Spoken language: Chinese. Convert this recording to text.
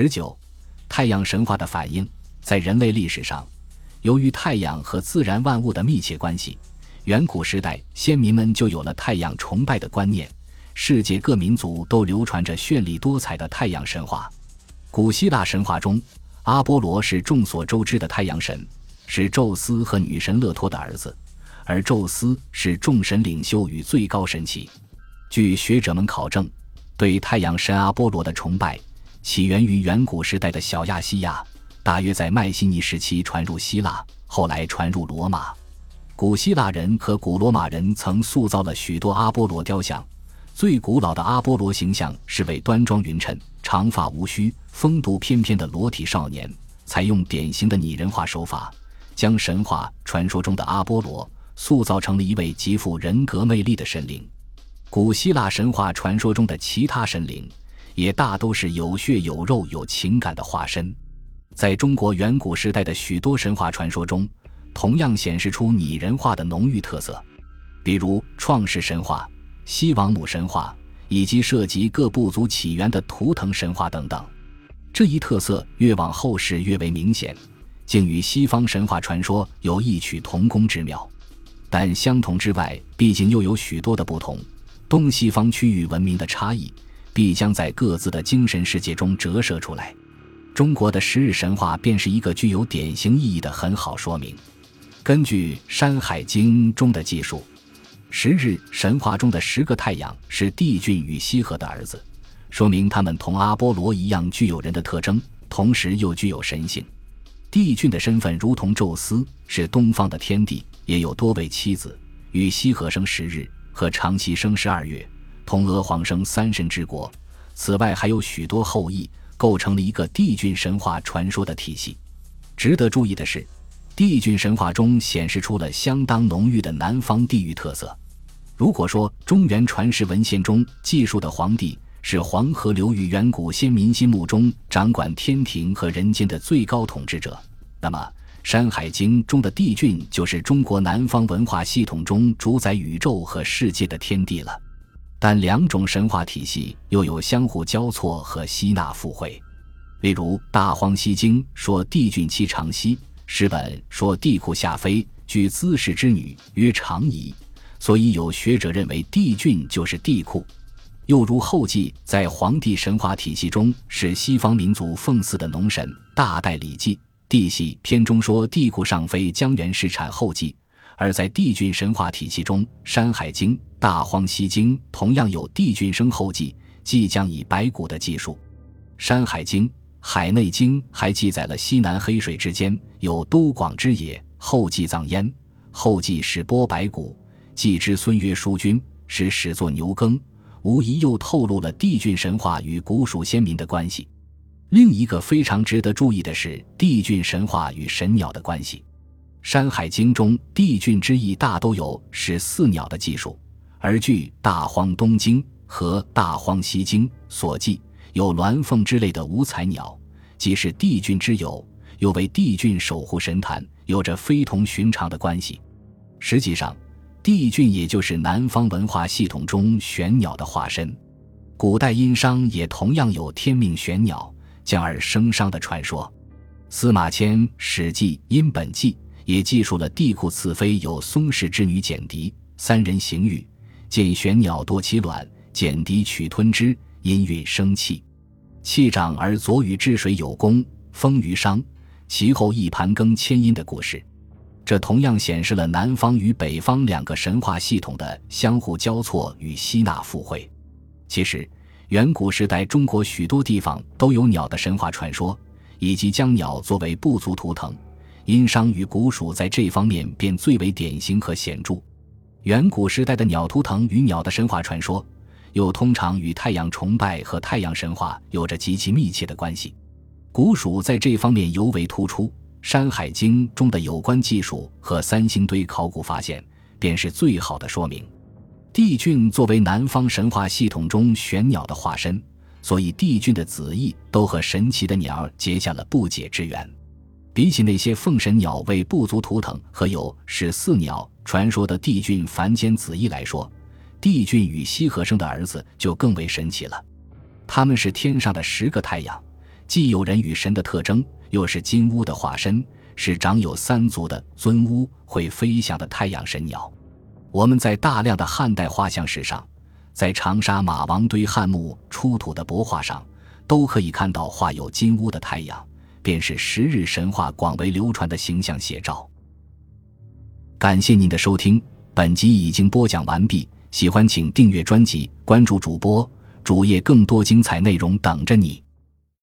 十九，太阳神话的反应，在人类历史上，由于太阳和自然万物的密切关系，远古时代先民们就有了太阳崇拜的观念。世界各民族都流传着绚丽多彩的太阳神话。古希腊神话中，阿波罗是众所周知的太阳神，是宙斯和女神勒托的儿子，而宙斯是众神领袖与最高神祇。据学者们考证，对太阳神阿波罗的崇拜起源于远古时代的小亚细亚，大约在迈锡尼时期传入希腊，后来传入罗马。古希腊人和古罗马人曾塑造了许多阿波罗雕像。最古老的阿波罗形象是位端庄匀称、长发无须、风度翩翩的裸体少年，采用典型的拟人化手法，将神话传说中的阿波罗塑造成了一位极富人格魅力的神灵。古希腊神话传说中的其他神灵，也大都是有血有肉、有情感的化身。在中国远古时代的许多神话传说中，同样显示出拟人化的浓郁特色，比如创世神话。西王母神话以及涉及各部族起源的图腾神话等等，这一特色越往后世越为明显，竟与西方神话传说有异曲同工之妙。但相同之外，毕竟又有许多的不同。东西方区域文明的差异，必将在各自的精神世界中折射出来。中国的十日神话便是一个具有典型意义的很好说明。根据《山海经》中的记述。十日神话中的十个太阳是帝俊与羲和的儿子，说明他们同阿波罗一样具有人的特征，同时又具有神性。帝俊的身份如同宙斯，是东方的天帝，也有多位妻子。与羲和生十日，和长息生十二月，同娥皇生三神之国。此外还有许多后裔，构成了一个帝俊神话传说的体系。值得注意的是。帝俊神话中显示出了相当浓郁的南方地域特色。如果说中原传世文献中记述的皇帝是黄河流域远古先民心目中掌管天庭和人间的最高统治者，那么《山海经》中的帝俊就是中国南方文化系统中主宰宇宙和世界的天地了。但两种神话体系又有相互交错和吸纳附会。例如《大荒西经》说帝俊妻长息。诗本说帝喾下妃，居姿氏之女，曰长仪，所以有学者认为帝俊就是帝喾。又如后稷在黄帝神话体系中是西方民族奉祀的农神，大代礼记帝系篇中说帝喾上妃江源氏产后稷，而在帝俊神话体系中，《山海经》《大荒西经》同样有帝俊生后稷，即将以白骨的技术，《山海经》。《海内经》还记载了西南黑水之间有都广之野，后继葬焉。后继使剥白骨，继之孙曰叔君，使始作牛耕，无疑又透露了帝俊神话与古蜀先民的关系。另一个非常值得注意的是帝俊神话与神鸟的关系，《山海经》中帝俊之意大都有使四鸟的技术，而据《大荒东经》和《大荒西经》所记。有鸾凤之类的五彩鸟，既是帝俊之友，又为帝俊守护神坛，有着非同寻常的关系。实际上，帝俊也就是南方文化系统中玄鸟的化身。古代殷商也同样有天命玄鸟降而生商的传说。司马迁《史记·殷本纪》也记述了帝喾赐妃有松氏之女简狄，三人行寓，见玄鸟夺其卵，简狄取吞之，因孕生气。气长而左与治水有功，封于商。其后一盘庚迁殷的故事，这同样显示了南方与北方两个神话系统的相互交错与吸纳附会。其实，远古时代中国许多地方都有鸟的神话传说，以及将鸟作为部族图腾。殷商与古蜀在这方面便最为典型和显著。远古时代的鸟图腾与鸟的神话传说。又通常与太阳崇拜和太阳神话有着极其密切的关系，古蜀在这方面尤为突出。《山海经》中的有关技术和三星堆考古发现，便是最好的说明。帝俊作为南方神话系统中玄鸟的化身，所以帝俊的子裔都和神奇的鸟结下了不解之缘。比起那些奉神鸟为部族图腾和有始四鸟传说的帝俊凡间子裔来说，帝俊与羲和生的儿子就更为神奇了，他们是天上的十个太阳，既有人与神的特征，又是金乌的化身，是长有三足的尊乌，会飞翔的太阳神鸟。我们在大量的汉代画像石上，在长沙马王堆汉墓出土的帛画上，都可以看到画有金乌的太阳，便是十日神话广为流传的形象写照。感谢您的收听，本集已经播讲完毕。喜欢请订阅专辑，关注主播主页，更多精彩内容等着你。